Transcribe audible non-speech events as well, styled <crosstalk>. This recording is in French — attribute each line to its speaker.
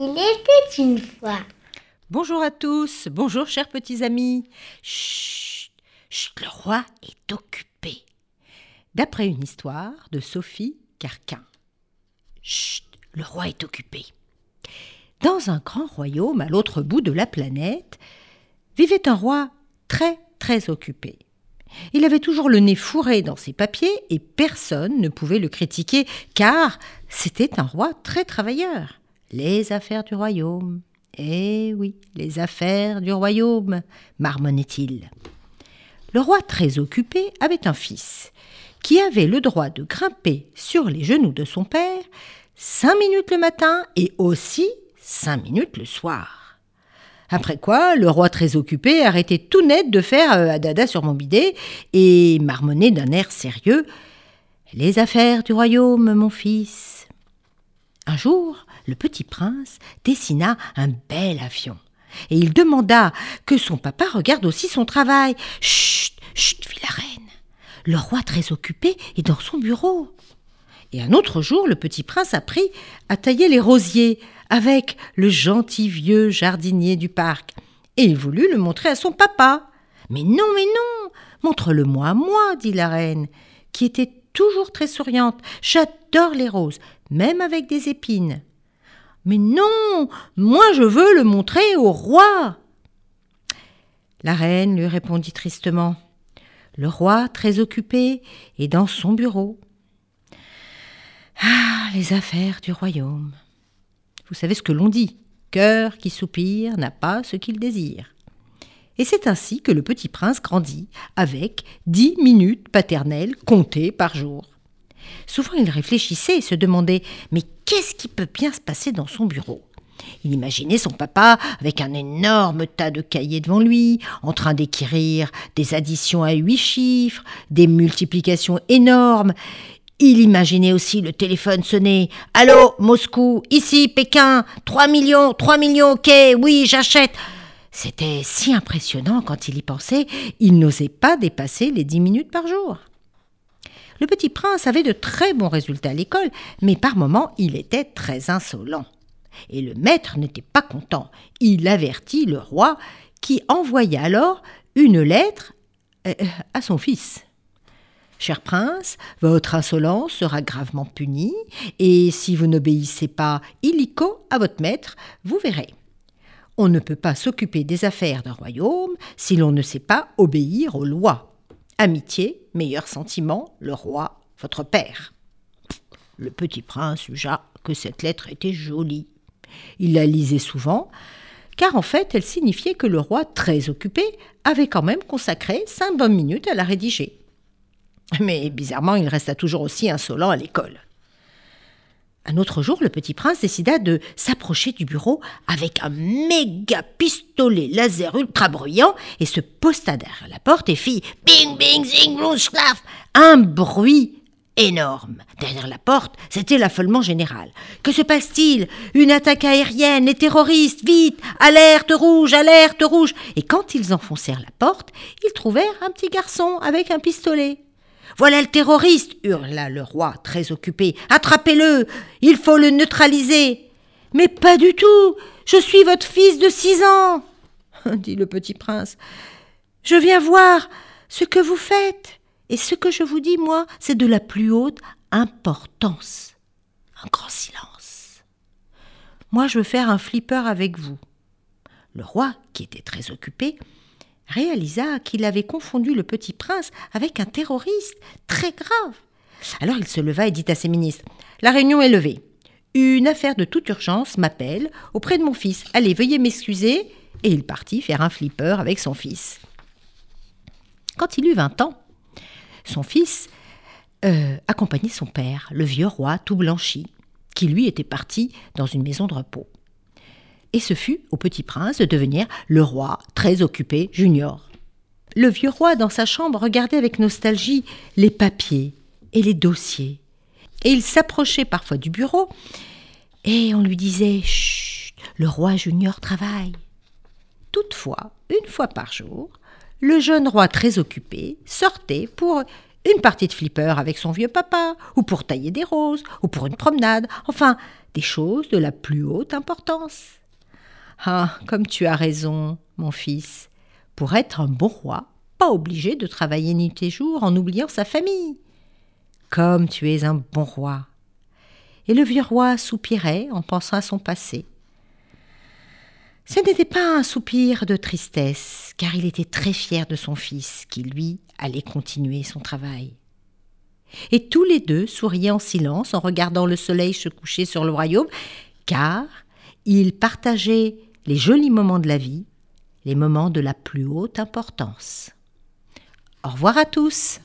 Speaker 1: Il était une fois.
Speaker 2: Bonjour à tous, bonjour chers petits amis. Chut, chut, le roi est occupé. D'après une histoire de Sophie Carquin. Chut, le roi est occupé. Dans un grand royaume à l'autre bout de la planète, vivait un roi très très occupé. Il avait toujours le nez fourré dans ses papiers et personne ne pouvait le critiquer car c'était un roi très travailleur. Les affaires du royaume. Eh oui, les affaires du royaume, marmonnait-il. Le roi très occupé avait un fils qui avait le droit de grimper sur les genoux de son père cinq minutes le matin et aussi cinq minutes le soir. Après quoi, le roi très occupé arrêtait tout net de faire euh, adada sur mon bidet et marmonnait d'un air sérieux Les affaires du royaume, mon fils. Un jour, le petit prince dessina un bel avion et il demanda que son papa regarde aussi son travail. Chut, chut, fit la reine. Le roi très occupé est dans son bureau. Et un autre jour, le petit prince apprit à tailler les rosiers avec le gentil vieux jardinier du parc. Et il voulut le montrer à son papa. Mais non, mais non, montre-le-moi à moi, dit la reine, qui était toujours très souriante. J'adore les roses, même avec des épines. Mais non, moi je veux le montrer au roi. La reine lui répondit tristement. Le roi, très occupé, est dans son bureau. Ah, les affaires du royaume. Vous savez ce que l'on dit Cœur qui soupire n'a pas ce qu'il désire. Et c'est ainsi que le petit prince grandit, avec dix minutes paternelles comptées par jour. Souvent il réfléchissait et se demandait Mais qu'est-ce qui peut bien se passer dans son bureau? Il imaginait son papa avec un énorme tas de cahiers devant lui, en train d'écrire des additions à huit chiffres, des multiplications énormes. Il imaginait aussi le téléphone sonner. Allô, Moscou, ici, Pékin, 3 millions, 3 millions, ok, oui, j'achète. C'était si impressionnant quand il y pensait, il n'osait pas dépasser les dix minutes par jour. Le petit prince avait de très bons résultats à l'école, mais par moments il était très insolent. Et le maître n'était pas content. Il avertit le roi, qui envoya alors une lettre euh, à son fils. Cher prince, votre insolence sera gravement punie, et si vous n'obéissez pas illico à votre maître, vous verrez. On ne peut pas s'occuper des affaires d'un royaume si l'on ne sait pas obéir aux lois. Amitié, meilleur sentiment, le roi, votre père. Le petit prince jugea que cette lettre était jolie. Il la lisait souvent, car en fait elle signifiait que le roi, très occupé, avait quand même consacré cinq bonnes minutes à la rédiger. Mais bizarrement, il resta toujours aussi insolent à l'école. Un autre jour, le petit prince décida de s'approcher du bureau avec un méga pistolet laser ultra bruyant et se posta derrière la porte et fit bing bing zing schlaf un bruit énorme. Derrière la porte, c'était l'affolement général. Que se passe-t-il? Une attaque aérienne, les terroristes, vite Alerte rouge, alerte rouge Et quand ils enfoncèrent la porte, ils trouvèrent un petit garçon avec un pistolet. Voilà le terroriste hurla le roi, très occupé. Attrapez-le Il faut le neutraliser Mais pas du tout Je suis votre fils de six ans <laughs> dit le petit prince. Je viens voir ce que vous faites. Et ce que je vous dis, moi, c'est de la plus haute importance. Un grand silence. Moi, je veux faire un flipper avec vous. Le roi, qui était très occupé, réalisa qu'il avait confondu le petit prince avec un terroriste très grave. Alors il se leva et dit à ses ministres La réunion est levée. Une affaire de toute urgence m'appelle auprès de mon fils. Allez, veuillez m'excuser. Et il partit faire un flipper avec son fils. Quand il eut vingt ans, son fils euh, accompagnait son père, le vieux roi tout blanchi, qui lui était parti dans une maison de repos et ce fut au petit prince de devenir le roi très occupé junior. Le vieux roi dans sa chambre regardait avec nostalgie les papiers et les dossiers, et il s'approchait parfois du bureau, et on lui disait Chut, le roi junior travaille. Toutefois, une fois par jour, le jeune roi très occupé sortait pour une partie de flipper avec son vieux papa, ou pour tailler des roses, ou pour une promenade, enfin des choses de la plus haute importance. Ah, comme tu as raison, mon fils, pour être un bon roi, pas obligé de travailler nuit et jour en oubliant sa famille. Comme tu es un bon roi. Et le vieux roi soupirait en pensant à son passé. Ce n'était pas un soupir de tristesse, car il était très fier de son fils, qui, lui, allait continuer son travail. Et tous les deux souriaient en silence en regardant le soleil se coucher sur le royaume, car ils partageaient les jolis moments de la vie, les moments de la plus haute importance. Au revoir à tous.